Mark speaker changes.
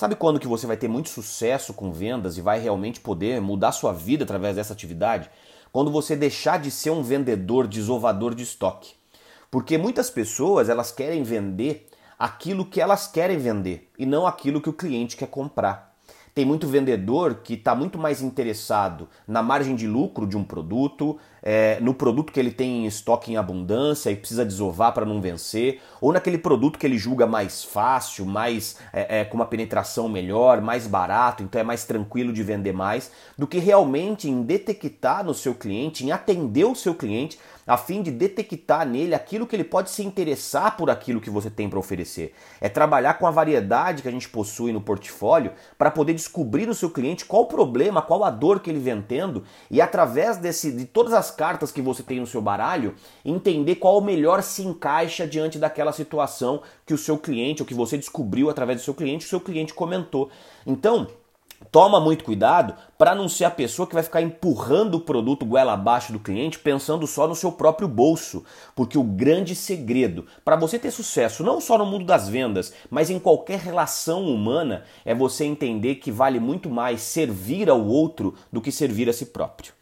Speaker 1: Sabe quando que você vai ter muito sucesso com vendas e vai realmente poder mudar sua vida através dessa atividade? Quando você deixar de ser um vendedor desovador de estoque. Porque muitas pessoas, elas querem vender aquilo que elas querem vender e não aquilo que o cliente quer comprar. Tem muito vendedor que está muito mais interessado na margem de lucro de um produto, é, no produto que ele tem em estoque em abundância e precisa desovar para não vencer, ou naquele produto que ele julga mais fácil, mais é, é, com uma penetração melhor, mais barato, então é mais tranquilo de vender mais, do que realmente em detectar no seu cliente, em atender o seu cliente a fim de detectar nele aquilo que ele pode se interessar por aquilo que você tem para oferecer. É trabalhar com a variedade que a gente possui no portfólio para poder descobrir no seu cliente qual o problema, qual a dor que ele vem tendo e através desse, de todas as cartas que você tem no seu baralho, entender qual o melhor se encaixa diante daquela situação que o seu cliente ou que você descobriu através do seu cliente, o seu cliente comentou. Então, Toma muito cuidado para não ser a pessoa que vai ficar empurrando o produto goela abaixo do cliente pensando só no seu próprio bolso, porque o grande segredo para você ter sucesso, não só no mundo das vendas, mas em qualquer relação humana, é você entender que vale muito mais servir ao outro do que servir a si próprio.